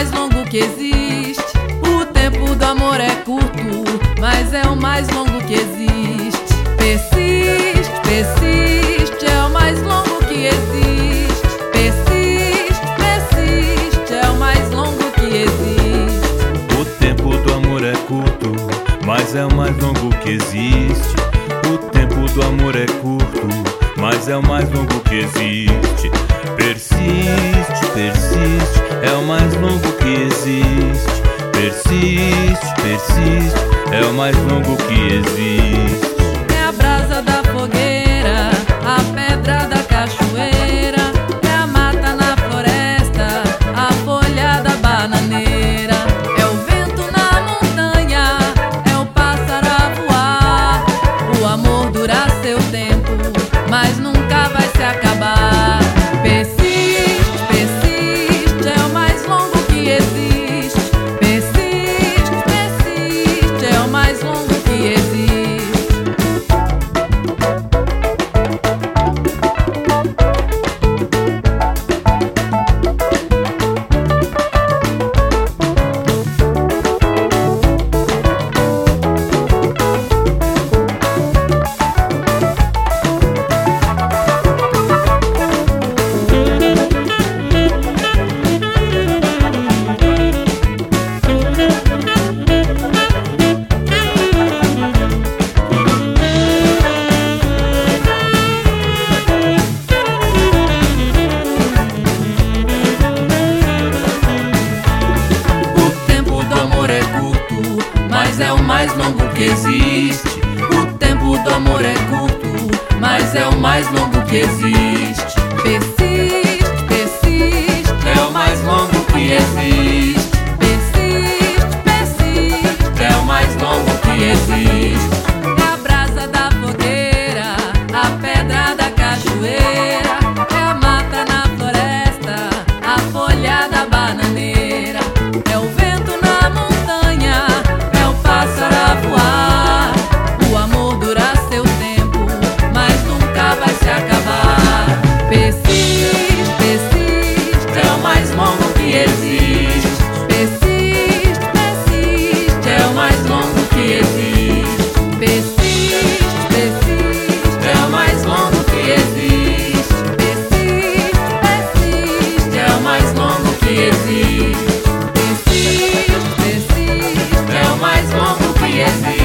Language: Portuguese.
mais longo que existe. O tempo do amor é curto, mas é o mais longo que existe. Persiste, persiste, é o mais longo que existe. Persiste, persiste, é o mais longo que existe. O tempo do amor é curto, mas é o mais longo que existe. O tempo do amor é curto, mas é o mais longo que existe. Persiste, persiste, é o mais longo que existe. Persiste, persiste, é o mais longo que existe. O tempo do amor é curto, mas é o mais longo que existe. Yes,